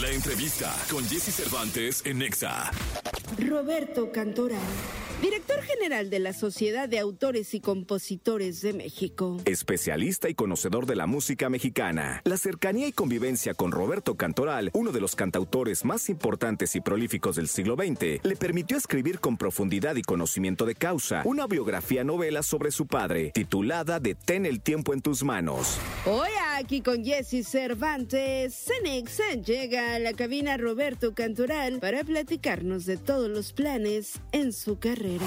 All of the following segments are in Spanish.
La entrevista con Jesse Cervantes en Nexa. Roberto Cantoral, director general de la Sociedad de Autores y Compositores de México. Especialista y conocedor de la música mexicana. La cercanía y convivencia con Roberto Cantoral, uno de los cantautores más importantes y prolíficos del siglo XX, le permitió escribir con profundidad y conocimiento de causa una biografía novela sobre su padre, titulada Detén el tiempo en tus manos. Hoy aquí con Jesse Cervantes, Cenex llega a la cabina Roberto Cantoral para platicarnos de todos los planes en su carrera.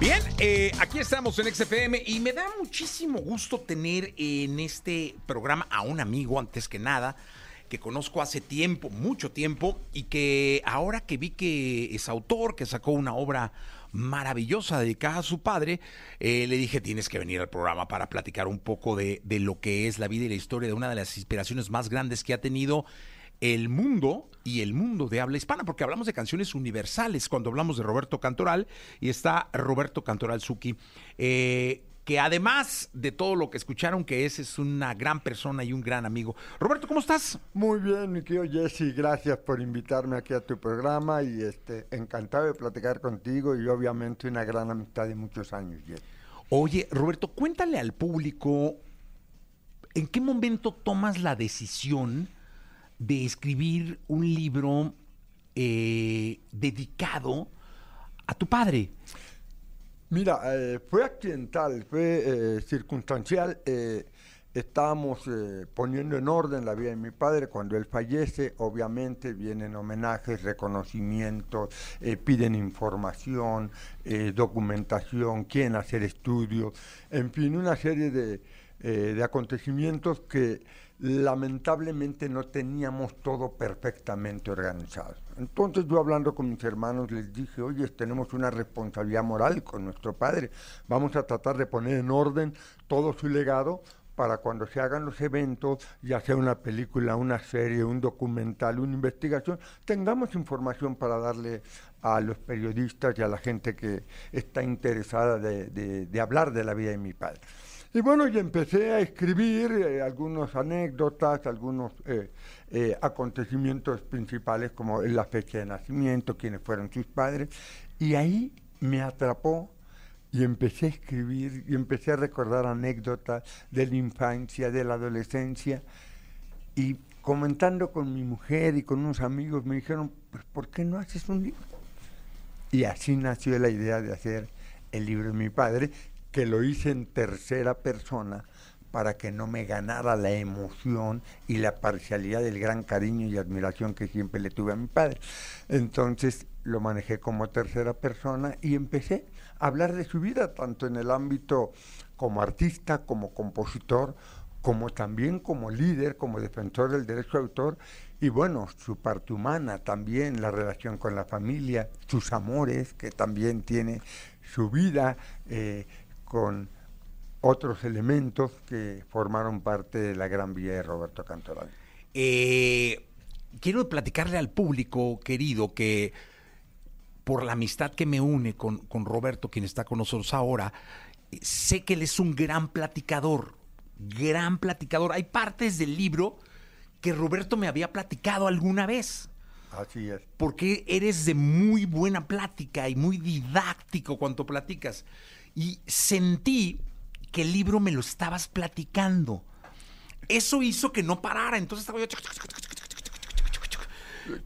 Bien, eh, aquí estamos en XFM y me da muchísimo gusto tener en este programa a un amigo, antes que nada, que conozco hace tiempo, mucho tiempo, y que ahora que vi que es autor, que sacó una obra maravillosa dedicada a su padre, eh, le dije, tienes que venir al programa para platicar un poco de, de lo que es la vida y la historia de una de las inspiraciones más grandes que ha tenido el mundo y el mundo de habla hispana, porque hablamos de canciones universales cuando hablamos de Roberto Cantoral y está Roberto Cantoral Zucchi, eh, que además de todo lo que escucharon, que es, es una gran persona y un gran amigo. Roberto, ¿cómo estás? Muy bien, mi querido Jesse, gracias por invitarme aquí a tu programa y este encantado de platicar contigo y obviamente una gran amistad de muchos años, Jesse. Oye, Roberto, cuéntale al público en qué momento tomas la decisión de escribir un libro eh, dedicado a tu padre. Mira, eh, fue accidental, fue eh, circunstancial. eh, estábamos poniendo en orden la vida de mi padre. Cuando él fallece, obviamente vienen homenajes, reconocimientos, piden información, documentación, quieren hacer estudios, en fin, una serie de, de acontecimientos que lamentablemente no teníamos todo perfectamente organizado. Entonces yo hablando con mis hermanos les dije, oye, tenemos una responsabilidad moral con nuestro padre, vamos a tratar de poner en orden todo su legado para cuando se hagan los eventos, ya sea una película, una serie, un documental, una investigación, tengamos información para darle a los periodistas y a la gente que está interesada de, de- de hablar de la vida de mi padre. Y bueno, y empecé a escribir eh, algunas anécdotas, algunos eh, eh, acontecimientos principales como la fecha de nacimiento, quiénes fueron sus padres, y ahí me atrapó y empecé a escribir y empecé a recordar anécdotas de la infancia, de la adolescencia, y comentando con mi mujer y con unos amigos me dijeron, pues ¿por qué no haces un libro? Y así nació la idea de hacer el libro de mi padre, que lo hice en tercera persona para que no me ganara la emoción y la parcialidad del gran cariño y admiración que siempre le tuve a mi padre. Entonces lo manejé como tercera persona y empecé a hablar de su vida, tanto en el ámbito como artista, como compositor, como también como líder, como defensor del derecho de autor, y bueno, su parte humana también, la relación con la familia, sus amores, que también tiene su vida eh, con otros elementos que formaron parte de la gran vida de Roberto Cantoral. Eh, quiero platicarle al público querido que por la amistad que me une con, con Roberto, quien está con nosotros ahora, sé que él es un gran platicador, gran platicador. Hay partes del libro que Roberto me había platicado alguna vez. Así es. porque eres de muy buena plática y muy didáctico cuando platicas. Y sentí que el libro me lo estabas platicando. Eso hizo que no parara. Entonces estaba yo.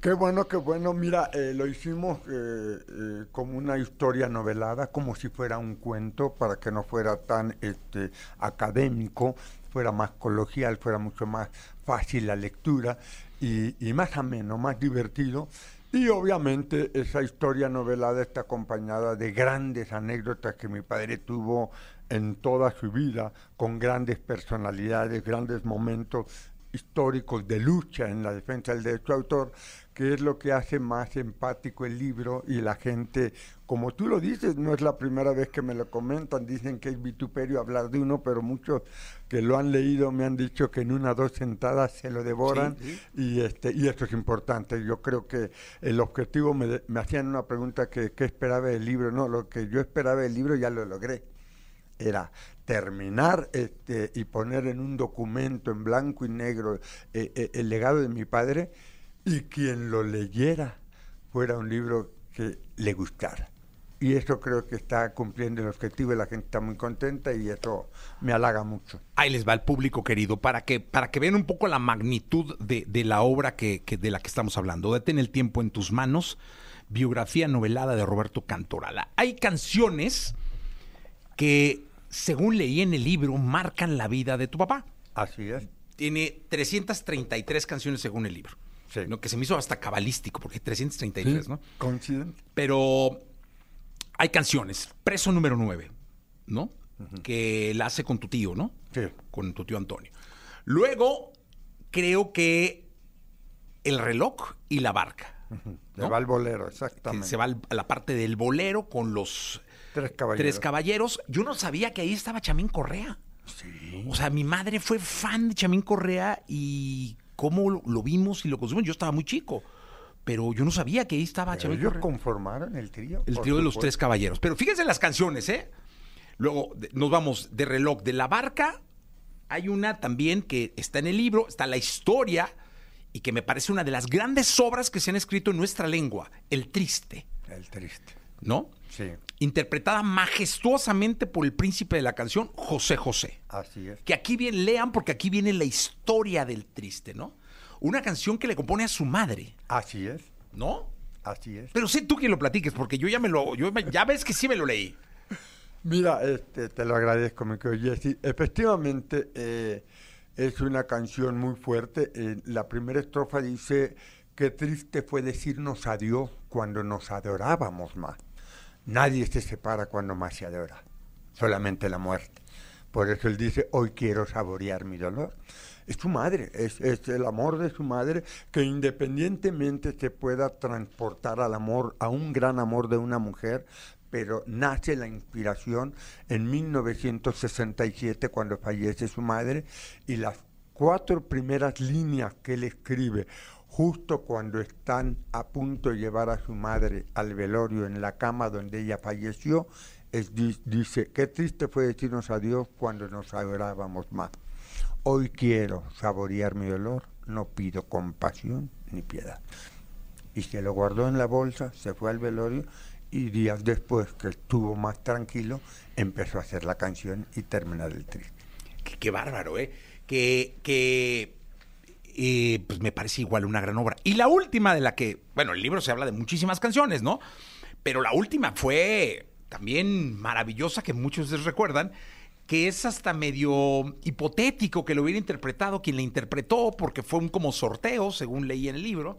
Qué bueno, qué bueno. Mira, eh, lo hicimos eh, eh, como una historia novelada, como si fuera un cuento, para que no fuera tan este, académico, fuera más coloquial, fuera mucho más fácil la lectura y, y más ameno, más divertido. Y obviamente esa historia novelada está acompañada de grandes anécdotas que mi padre tuvo en toda su vida, con grandes personalidades, grandes momentos históricos de lucha en la defensa del derecho de autor, que es lo que hace más empático el libro y la gente, como tú lo dices, no es la primera vez que me lo comentan, dicen que es vituperio hablar de uno, pero muchos que lo han leído me han dicho que en una o dos sentadas se lo devoran y este y esto es importante. Yo creo que el objetivo me, me hacían una pregunta que qué esperaba del libro, no, lo que yo esperaba del libro ya lo logré era terminar este, y poner en un documento en blanco y negro eh, eh, el legado de mi padre y quien lo leyera fuera un libro que le gustara. Y eso creo que está cumpliendo el objetivo y la gente está muy contenta y eso me halaga mucho. Ahí les va el público querido para que, para que vean un poco la magnitud de, de la obra que, de la que estamos hablando. Detén el tiempo en tus manos, biografía novelada de Roberto Cantorala. Hay canciones que según leí en el libro, marcan la vida de tu papá. Así es. Tiene 333 canciones según el libro. Sí. ¿no? Que se me hizo hasta cabalístico, porque 333, sí, ¿no? Coincidente. Pero hay canciones. Preso número 9, ¿no? Uh -huh. Que la hace con tu tío, ¿no? Sí. Con tu tío Antonio. Luego, creo que el reloj y la barca. Uh -huh. ¿no? Se va al bolero, exactamente. Se va a la parte del bolero con los Tres caballeros. Tres caballeros. Yo no sabía que ahí estaba Chamín Correa. Sí. O sea, mi madre fue fan de Chamín Correa y cómo lo, lo vimos y lo consumimos. Yo estaba muy chico. Pero yo no sabía que ahí estaba Pero Chamín ellos Correa. conformaron el trío. El trío de los tres caballeros. Pero fíjense las canciones, ¿eh? Luego de, nos vamos de reloj de la barca. Hay una también que está en el libro, está la historia y que me parece una de las grandes obras que se han escrito en nuestra lengua, El Triste. El Triste. ¿No? Sí. Interpretada majestuosamente por el príncipe de la canción, José José. Así es. Que aquí bien lean porque aquí viene la historia del Triste, ¿no? Una canción que le compone a su madre. Así es. ¿No? Así es. Pero sé tú que lo platiques, porque yo ya me lo, yo me, ya ves que sí me lo leí. Mira, este, te lo agradezco, mi querido Jesse. Efectivamente, eh, es una canción muy fuerte. Eh, la primera estrofa dice, qué triste fue decirnos adiós cuando nos adorábamos más. Nadie se separa cuando más se adora, solamente la muerte. Por eso él dice, hoy quiero saborear mi dolor. Es su madre, es, es, el amor de su madre que independientemente se pueda transportar al amor, a un gran amor de una mujer, pero nace la inspiración en 1967 cuando fallece su madre y las cuatro primeras líneas que él escribe justo cuando están a punto de llevar a su madre al velorio en la cama donde ella falleció, es, dice, qué triste fue decirnos adiós cuando nos adorábamos más. Hoy quiero saborear mi dolor, no pido compasión ni piedad. Y se lo guardó en la bolsa, se fue al velorio y días después que estuvo más tranquilo, empezó a hacer la canción y terminar el triste. Qué, qué bárbaro, ¿eh? Que, que eh, pues me parece igual una gran obra. Y la última de la que, bueno, el libro se habla de muchísimas canciones, ¿no? Pero la última fue también maravillosa, que muchos les recuerdan, que es hasta medio hipotético que lo hubiera interpretado quien la interpretó, porque fue un como sorteo, según leí en el libro,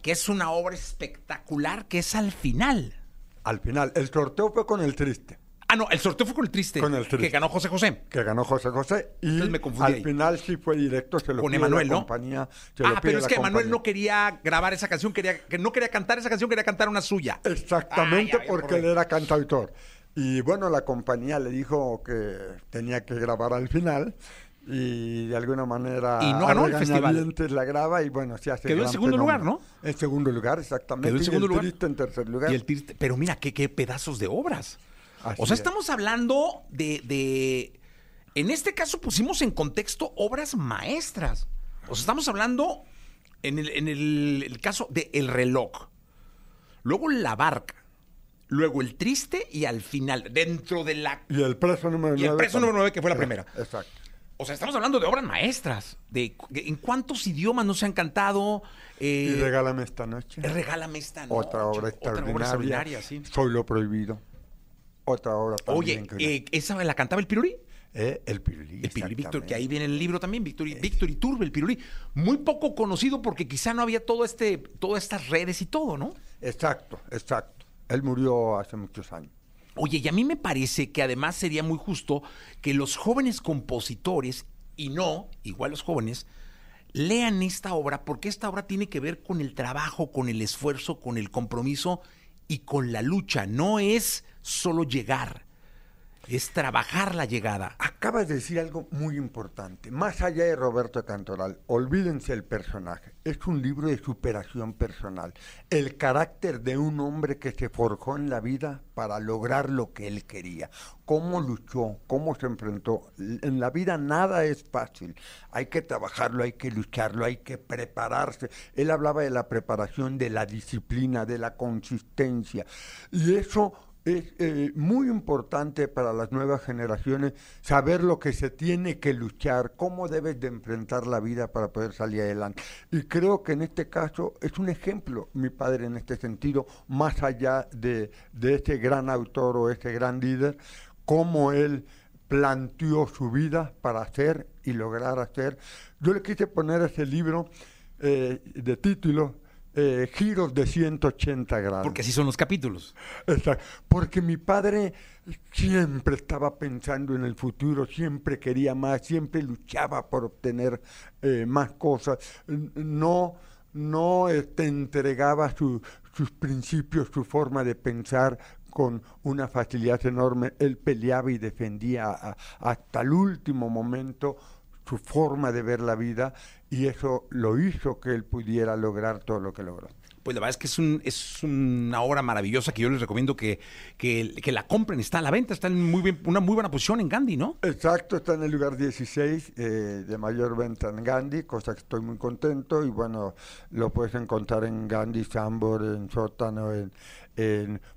que es una obra espectacular, que es al final. Al final, el sorteo fue con el triste. Ah, no, el sorteo fue con el triste. Con el triste. Que ganó José José. Que ganó José José. Y me al ahí. final sí fue directo, se lo con pide Emanuel, la ¿no? compañía. se ah, lo pide pero es que Emanuel no quería grabar esa canción, quería, que no quería cantar esa canción, quería cantar una suya. Exactamente, Ah, ya, ya porque él era cantautor. Y bueno, la compañía le dijo que tenía que grabar al final. Y de alguna manera Y no ganó el festival. la graba y bueno, se hace Quedó en segundo lugar, fenómeno. En segundo lugar, exactamente. Quedó en y segundo el lugar. Triste en tercer lugar. Y el triste, pero mira, qué, qué pedazos de obras. Así o sea, es. estamos hablando de, de- En este caso pusimos en contexto obras maestras. O sea, estamos hablando en el, en el- el caso de El reloj. Luego La barca. Luego El triste y al final, dentro de la... Y el preso número Y el 9. preso número nueve, que fue la primera. Exacto. O sea, estamos hablando de obras maestras. De, ¿En cuántos idiomas no se han cantado? Y Eh, regálame esta noche. Regálame esta noche. Otra obra extraordinaria. extraordinaria, sí. Soy lo prohibido. Otra obra también. Oye, eh, ¿esa la cantaba el Pirulí? Eh, el Pirulí. El Pirulí Víctor, que ahí viene en el libro también, Víctor, Víctor Iturbe, el Pirulí. Muy poco conocido porque quizá no había todo este, todas estas redes y todo, ¿no? Exacto, exacto. Él murió hace muchos años. Oye, y a mí me parece que además sería muy justo que los jóvenes compositores, y no, igual los jóvenes, lean esta obra porque esta obra tiene que ver con el trabajo, con el esfuerzo, con el compromiso y con la lucha. No es solo llegar, es trabajar la llegada. Acabas de decir algo muy importante. Más allá de Roberto Cantoral, olvídense el personaje. Es un libro de superación personal. El carácter de un hombre que se forjó en la vida para lograr lo que él quería. Cómo luchó, cómo se enfrentó. En la vida nada es fácil. Hay que trabajarlo, hay que lucharlo, hay que prepararse. Él hablaba de la preparación, de la disciplina, de la consistencia. Y eso es eh, muy importante para las nuevas generaciones saber lo que se tiene que luchar, cómo debes de enfrentar la vida para poder salir adelante. Y creo que en este caso es un ejemplo, mi padre en este sentido, más allá de, de este gran autor o este gran líder, cómo él planteó su vida para hacer y lograr hacer. Yo le quise poner ese libro eh, de título, eh, giros de 180 grados. Porque así son los capítulos. Exacto. Porque mi padre siempre estaba pensando en el futuro, siempre quería más, siempre luchaba por obtener eh, más cosas. No, no este, entregaba sus principios, su forma de pensar con una facilidad enorme. Él peleaba y defendía hasta el último momento su forma de ver la vida y eso lo hizo que él pudiera lograr todo lo que logró. Pues la verdad es que es, un, es una obra maravillosa que yo les recomiendo que, que, la compren. Está a la venta, está en muy bien, una muy buena posición en Gandhi, ¿no? Exacto, está en el lugar 16 eh, de mayor venta en Gandhi, cosa que estoy muy contento. Y bueno, lo puedes encontrar en Gandhi, Sambor, en Sótano, en,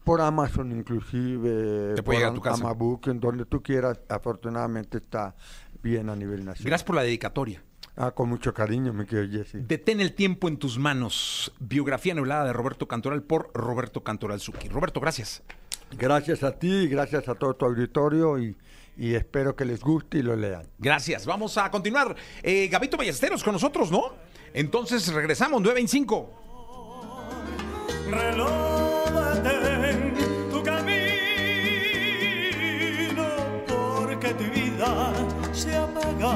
por Amazon inclusive, Te puede llegar a tu casa. Amabook, en donde tú quieras. Afortunadamente está bien a nivel nacional. Gracias por la dedicatoria. Ah, con mucho cariño, me quedo Jesse. Detén el tiempo en tus manos. Biografía nublada de Roberto Cantoral por Roberto Cantoral Zucchi. Roberto, gracias. Gracias a ti, gracias a todo tu auditorio y, espero que les guste y lo lean. Gracias. Vamos a continuar. Eh, Gabito Ballesteros con nosotros, ¿no? Entonces regresamos, 9 en 5. tu Ella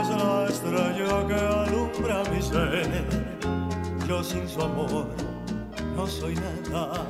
es la estrella que alumbra mi ser. Yo sin su amor no soy nada.